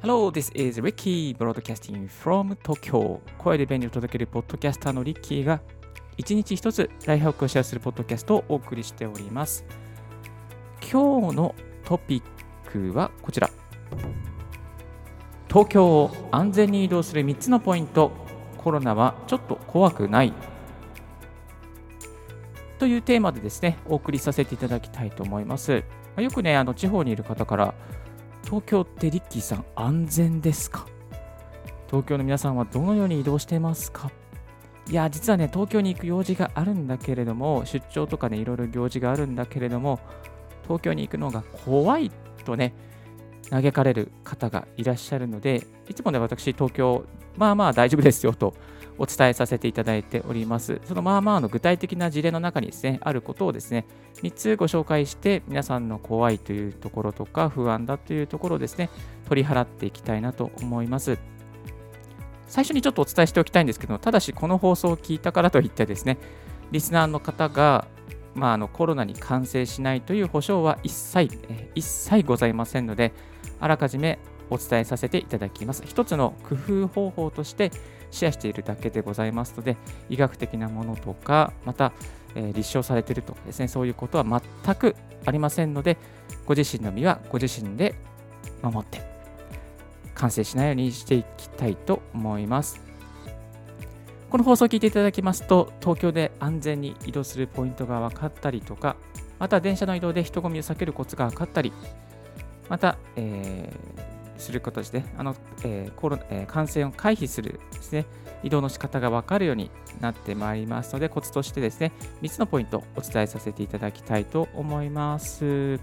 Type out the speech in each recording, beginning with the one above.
Hello, this is Ricky broadcasting from Tokyo. 声で便利を届けるポッドキャスターのリッキーが一日一つライフハックをシェアするポッドキャストをお送りしております。今日のトピックはこちら。東京を安全に移動する3つのポイント。コロナはちょっと怖くない。というテーマでですねお送りさせていただきたいと思います。よくねあの地方にいる方から東京ってリッキーさん安全ですか？東京の皆さんはどのように移動してますか？いや、実はね、東京に行く用事があるんだけれども、出張とかね、いろいろ行事があるんだけれども、東京に行くのが怖いとね、嘆かれる方がいらっしゃるので、いつもね、私、東京、まあまあ大丈夫ですよとお伝えさせていただいております。そのまあまあの具体的な事例の中にですね、あることをですね、3つご紹介して、皆さんの怖いというところとか、不安だというところをですね、取り払っていきたいなと思います。最初にちょっとお伝えしておきたいんですけど、ただしこの放送を聞いたからといってですね、リスナーの方が、まあ、あのコロナに感染しないという保証は一切、一切ございませんので、あらかじめお伝えさせていただきます。一つの工夫方法としてシェアしているだけでございますので、医学的なものとか、また、えー、立証されているとかですね、そういうことは全くありませんので、ご自身の身はご自身で守って完成しないようにしていきたいと思います。この放送を聞いていただきますと、東京で安全に移動するポイントが分かったりとか、また電車の移動で人混みを避けるコツが分かったり、また、えー、する形であの、えーコロえー、感染を回避するですね、移動の仕方が分かるようになってまいりますので、コツとしてですね、3つのポイントをお伝えさせていただきたいと思います。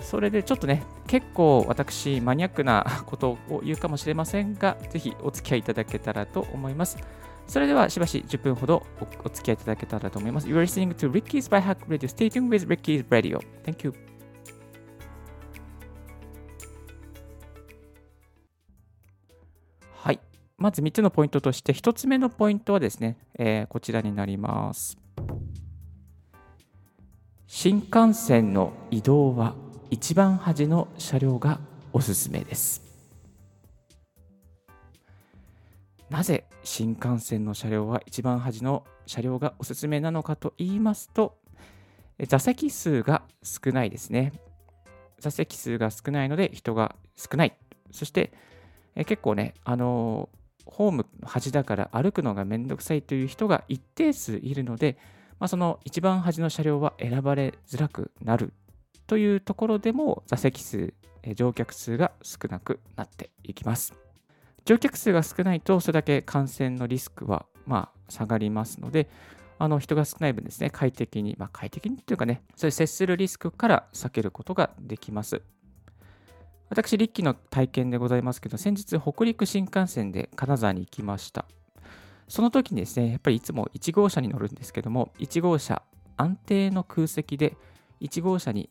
それでちょっとね、結構私、マニアックなことを言うかもしれませんが、ぜひお付き合いいただけたらと思います。それではしばし10分ほどお付き合いいただけたらと思います。You're listening to Ricky's by Hack Radio. Stay tuned with Ricky's Radio. Thank you. まず3つのポイントとして、1つ目のポイントはですね、えー、こちらになります。新幹線の移動は一番端の車両がおすすめです。なぜ新幹線の車両は一番端の車両がおすすめなのかと言いますと座席数が少ないですね。座席数が少ないので人が少ない。そしてえ結構ねあのホーム端だから歩くのがめんどくさいという人が一定数いるので、まあ、その一番端の車両は選ばれづらくなるというところでも座席数、乗客数が少なくなっていきます。乗客数が少ないと、それだけ感染のリスクはまあ下がりますので、あの人が少ない分ですね、快適に、まあ、快適にというかね、そういう接するリスクから避けることができます。私、立ッキーの体験でございますけど、先日、北陸新幹線で金沢に行きました。その時にですね、やっぱりいつも1号車に乗るんですけども、1号車、安定の空席で、1号車に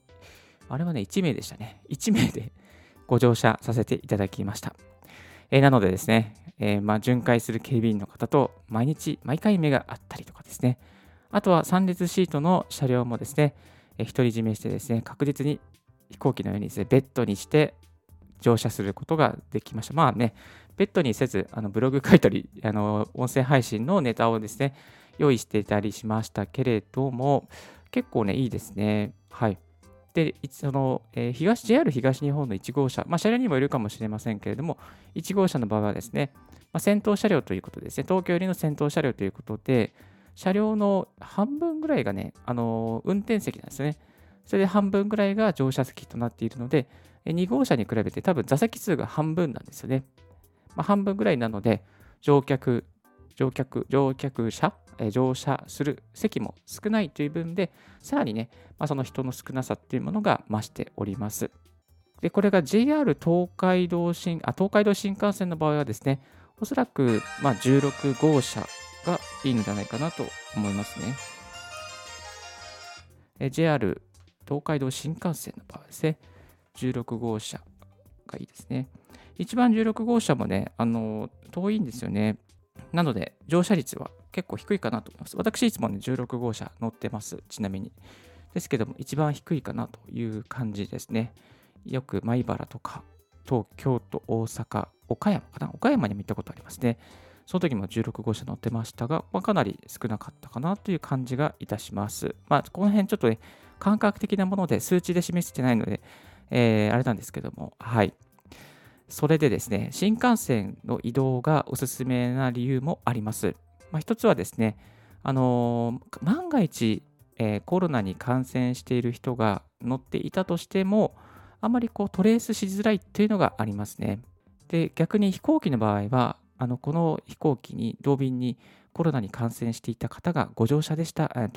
あれはね、1名でしたね。1名でご乗車させていただきました。えー、なのでですね、えー、まあ、巡回する警備員の方と毎日、毎回目があったりとかですね、あとは3列シートの車両もですね、独り占めしてですね、確実に飛行機のようにですね、ベッドにして乗車することができました。まあね、ベッドにせず、あのブログ書いたり、あの音声配信のネタをですね、用意していたりしましたけれども、結構ね、いいですね。はい。で、その、えー、東、JR 東日本の1号車、まあ、車両にもいるかもしれませんけれども、1号車の場合はですね、まあ、先頭車両ということですね、東京寄りの先頭車両ということで、車両の半分ぐらいがね、あのー、運転席なんですね。それで半分ぐらいが乗車席となっているので、2号車に比べて多分座席数が半分なんですよね。まあ、半分ぐらいなので、乗客、乗客、乗客者え乗車する席も少ないという分で、さらにね、まあ、その人の少なさっていうものが増しております。で、これが JR 東海道新あ東海道新幹線の場合はですね、おそらく、まあ、16号車がいいんじゃないかなと思いますね。JR 東海道新幹線の場合ですね、16号車がいいですね。一番16号車もね、あの遠いんですよね。なので、乗車率は結構低いかなと思います。私、いつもね、16号車乗ってます、ちなみに。ですけども、一番低いかなという感じですね。よく米原とか、東京都、大阪、岡山かな岡山にも行ったことありますね。その時も16号車乗ってましたが、まあ、かなり少なかったかなという感じがいたします。まあ、この辺ちょっとね、感覚的なもので数値で示してないので、えー、あれなんですけども、はい。それでですね、新幹線の移動がおすすめな理由もあります。まあ、一つはですね、あのー、万が一、えー、コロナに感染している人が乗っていたとしても、あまりこうトレースしづらいというのがありますね。で、逆に飛行機の場合は、あのこの飛行機に、同便にコロナに感染していた方がご乗車でした、え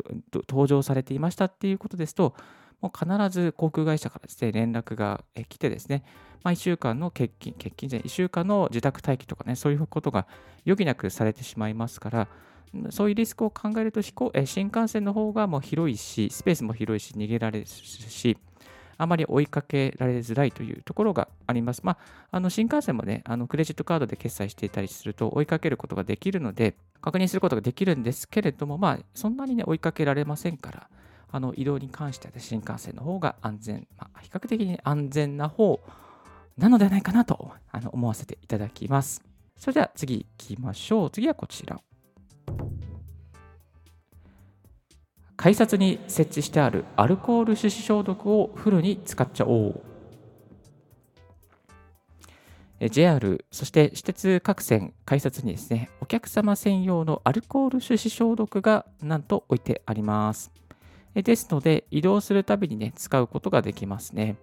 搭乗されていましたっていうことですと、もう必ず航空会社からですね、連絡が来てですね、まあ、1週間の欠勤、欠勤じゃ1週間の自宅待機とかね、そういうことが余儀なくされてしまいますから、そういうリスクを考えると飛行新幹線の方がもう広いし、スペースも広いし、逃げられるし、あまり追いかけられづらいというところがあります。まあ、あの新幹線もね、あのクレジットカードで決済していたりすると追いかけることができるので、確認することができるんですけれども、まあ、そんなにね、追いかけられませんから、あの移動に関しては、新幹線の方が安全、まあ、比較的に安全な方なのではないかなとあの思わせていただきます。それでは次行きましょう。次はこちら。改札に設置してあるアルコール手指消毒をフルに使っちゃおう。JR、そして私鉄各線改札にですね、お客様専用のアルコール手指消毒がなんと置いてあります。ですので、移動するたびにね、使うことができますね。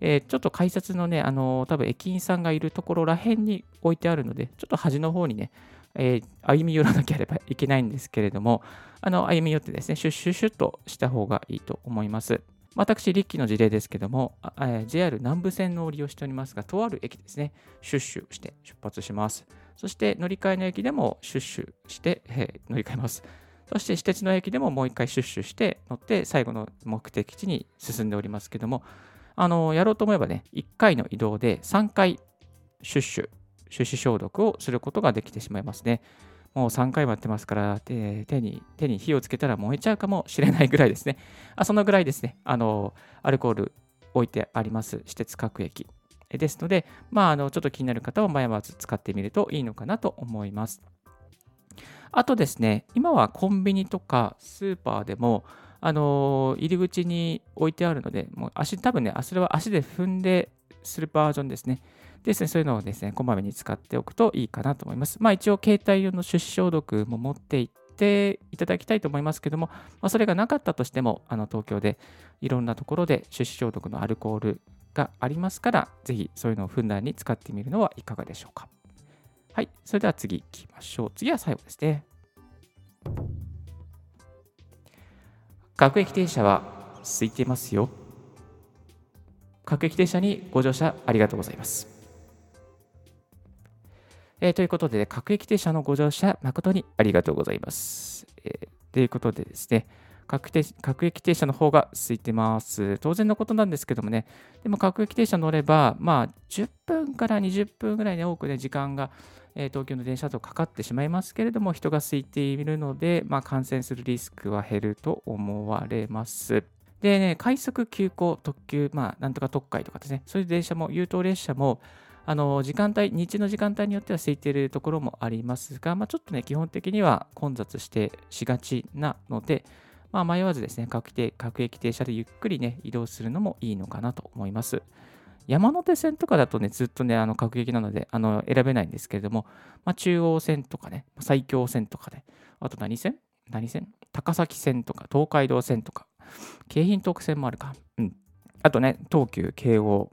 えー、ちょっと改札のね、あのー、多分駅員さんがいるところらへんに置いてあるので、ちょっと端の方にね、えー、歩み寄らなければいけないんですけれども、あの歩み寄ってですね、シュッシュッシュッとした方がいいと思います。私、立ッキーの事例ですけども、えー、JR 南武線のを利用しておりますが、とある駅ですね、シュッシュして出発します。そして乗り換えの駅でもシュッシュして、えー、乗り換えます。そして私鉄の駅でももう一回シュッシュして乗って最後の目的地に進んでおりますけども、あのやろうと思えばね、1回の移動で3回シュッシュ手指消毒をすることができてしまいますね。もう3回もやってますから手に、手に火をつけたら燃えちゃうかもしれないぐらいですね。あそのぐらいですね、あの、アルコール置いてあります、私鉄各駅。ですので、まあ、あの、ちょっと気になる方は迷わず使ってみるといいのかなと思います。あとですね、今はコンビニとかスーパーでも、あの入り口に置いてあるので、もう足、多分ね、それは足で踏んでするバージョンですね。ですね、そういうのをですね、こまめに使っておくといいかなと思います。まあ一応、携帯用の手指消毒も持っていっていただきたいと思いますけども、まあ、それがなかったとしても、あの東京でいろんなところで手指消毒のアルコールがありますから、ぜひそういうのをふんだんに使ってみるのはいかがでしょうか。はい、それでは次行きましょう。次は最後ですね。各駅停車は空いてますよ。各駅停車にご乗車ありがとうございます。えー、ということで、各駅停車のご乗車、誠にありがとうございます。えー、ということでですね、各駅停車の方が空いてます。当然のことなんですけどもね、でも各駅停車乗れば、まあ、10分から20分ぐらいね、多くね、時間が、えー、東京の電車とかかってしまいますけれども、人が空いているので、まあ、感染するリスクは減ると思われます。でね、快速急行特急、まあ、なんとか特快とかですね、そういう電車も、優等列車も、あの時間帯、日中の時間帯によっては空いているところもありますが、まあ、ちょっとね、基本的には混雑してしがちなので、まあ、迷わずですね各停、各駅停車でゆっくりね、移動するのもいいのかなと思います。山手線とかだとね、ずっとね、あの各駅なのであの選べないんですけれども、まあ、中央線とかね、埼京線とかで、あと何線？何線？高崎線とか、東海道線とか、京浜東北線もあるか。うん。あとね、東急、京王、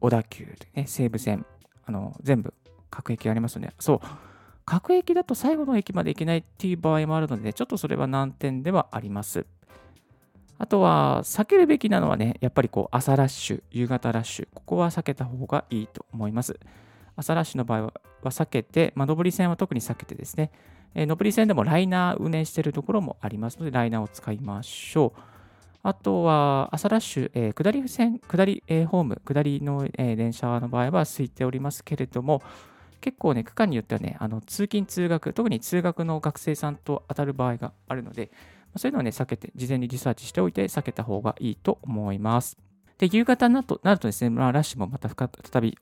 小田急、ね、西武線、あの全部各駅ありますよね。そう。各駅だと最後の駅まで行けないっていう場合もあるので、ねちょっとそれは難点ではあります。あとは、避けるべきなのはね、やっぱりこう、朝ラッシュ、夕方ラッシュ、ここは避けた方がいいと思います。朝ラッシュの場合は避けて、まあ、上り線は特に避けてですね、えー、上り線でもライナー運営しているところもありますので、ライナーを使いましょう。あとは、朝ラッシュ、えー、下り線、下り、えー、ホーム、下りの、えー、電車の場合は空いておりますけれども、結構ね、区間によってはね、あの通勤・通学、特に通学の学生さんと当たる場合があるので、そういうのをね、避けて、事前にリサーチしておいて避けた方がいいと思います。で、夕方になるとなるとですね、まあ、ラッシュもまた再び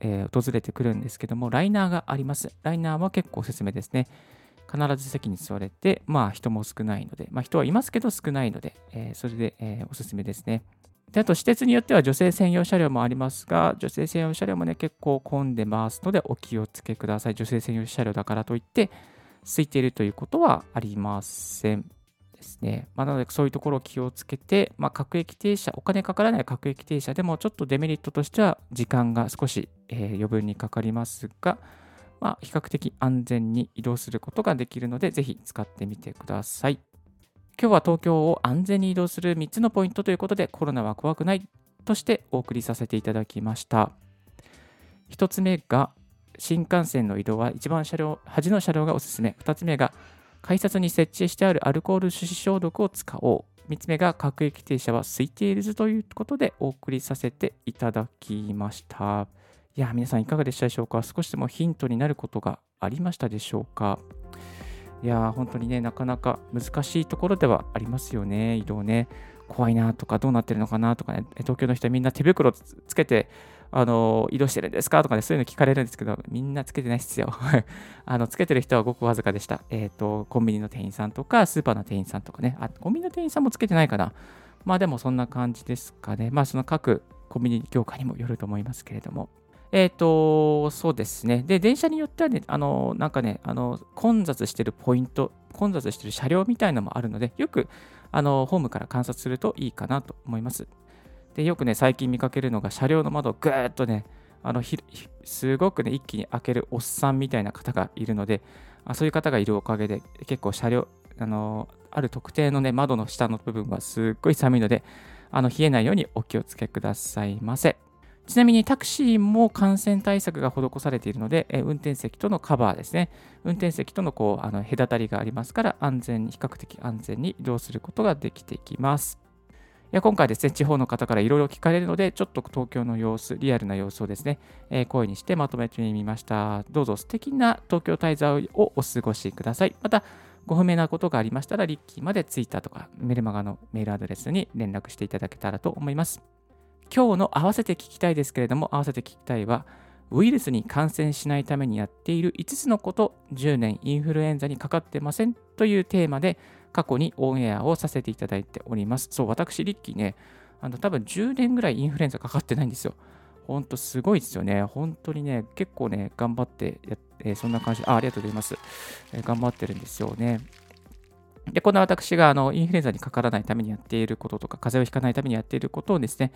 えー、訪れてくるんですけども、ライナーがあります。ライナーは結構おすすめですね。必ず席に座れて、まあ人も少ないので、まあ人はいますけど少ないので、えー、それで、えー、おすすめですね。で、あと、施設によっては女性専用車両もありますが、女性専用車両もね、結構混んでますので、お気をつけください。女性専用車両だからといって、空いているということはありません。ですね。まあ、なので、そういうところを気をつけて、まあ、各駅停車、お金かからない各駅停車でも、ちょっとデメリットとしては、時間が少し、えー、余分にかかりますが、まあ、比較的安全に移動することができるので、ぜひ使ってみてください。今日は東京を安全に移動する3つのポイントということで、コロナは怖くないとしてお送りさせていただきました。1つ目が、新幹線の移動は一番車両、端の車両がおすすめ。2つ目が、改札に設置してあるアルコール手指消毒を使おう。3つ目が、各駅停車は空いているぞということでお送りさせていただきました。いや、皆さんいかがでしたでしょうか？少しでもヒントになることがありましたでしょうか？いや、本当にね、なかなか難しいところではありますよね、移動ね。怖いなとか、どうなってるのかなとかね、東京の人はみんな手袋つけて、あの移動してるんですか？とかね、そういうの聞かれるんですけど、みんなつけてないっすよ。あのつけてる人はごくわずかでした。えっ、ー、と、コンビニの店員さんとか、スーパーの店員さんとかね、あ、コンビニの店員さんもつけてないかな。まあでもそんな感じですかね。まあその各コンビニ業界にもよると思いますけれども。えっ、ー、と、そうですね。で、電車によってはね、あの、なんかね、あの、混雑してるポイント、混雑してる車両みたいなのもあるので、よく、あの、ホームから観察するといいかなと思います。で、よくね、最近見かけるのが、車両の窓をぐーっとね、あのひすごくね、一気に開けるおっさんみたいな方がいるので、あそういう方がいるおかげで、結構車両、あの、ある特定のね、窓の下の部分はすっごい寒いので、あの冷えないようにお気をつけくださいませ。ちなみにタクシーも感染対策が施されているので、え運転席とのカバーですね。運転席とのこうあの隔たりがありますから、安全に、比較的安全に移動することができていきます。いや今回ですね、地方の方からいろいろ聞かれるので、ちょっと東京の様子、リアルな様子をですね、えー、声にしてまとめてみました。どうぞ素敵な東京滞在をお過ごしください。また、ご不明なことがありましたら、リッキーまでツイッターとかメルマガのメールアドレスに連絡していただけたらと思います。今日の合わせて聞きたいですけれども、合わせて聞きたいは、ウイルスに感染しないためにやっている5つのこと、10年インフルエンザにかかってませんというテーマで、過去にオンエアをさせていただいております。そう、私、リッキーね、あの多分10年ぐらいインフルエンザかかってないんですよ。ほんとすごいですよね。本当にね、結構ね、頑張ってやって、そんな感じで、あありがとうございます、えー、頑張ってるんですよね。で、この私があのインフルエンザにかからないためにやっていることとか、風邪をひかないためにやっていることをですね、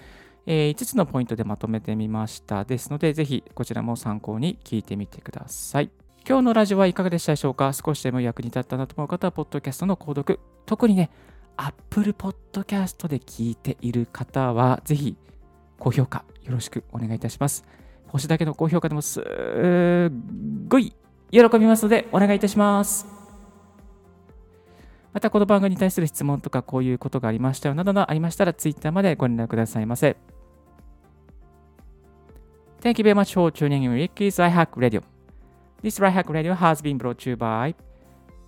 えー、5つのポイントでまとめてみました。ですので、ぜひこちらも参考に聞いてみてください。今日のラジオはいかがでしたでしょうか？少しでも役に立ったなと思う方は、ポッドキャストの購読、特にね、Apple Podcast で聞いている方は、ぜひ高評価よろしくお願いいたします。星だけの高評価でもすっごい喜びますので、お願いいたします。またこの番組に対する質問とかこういうことがありましたよなどがありましたら Twitter までご連絡くださいませ。Thank you very much for tuning in Ricky's Ryehack Radio. This Ryehack Radio has been brought to you by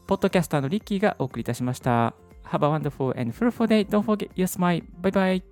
ポッドキャスターのリッキーがお送りいたしました。Have a wonderful and fruitful day. Don't forget your smile. Bye bye.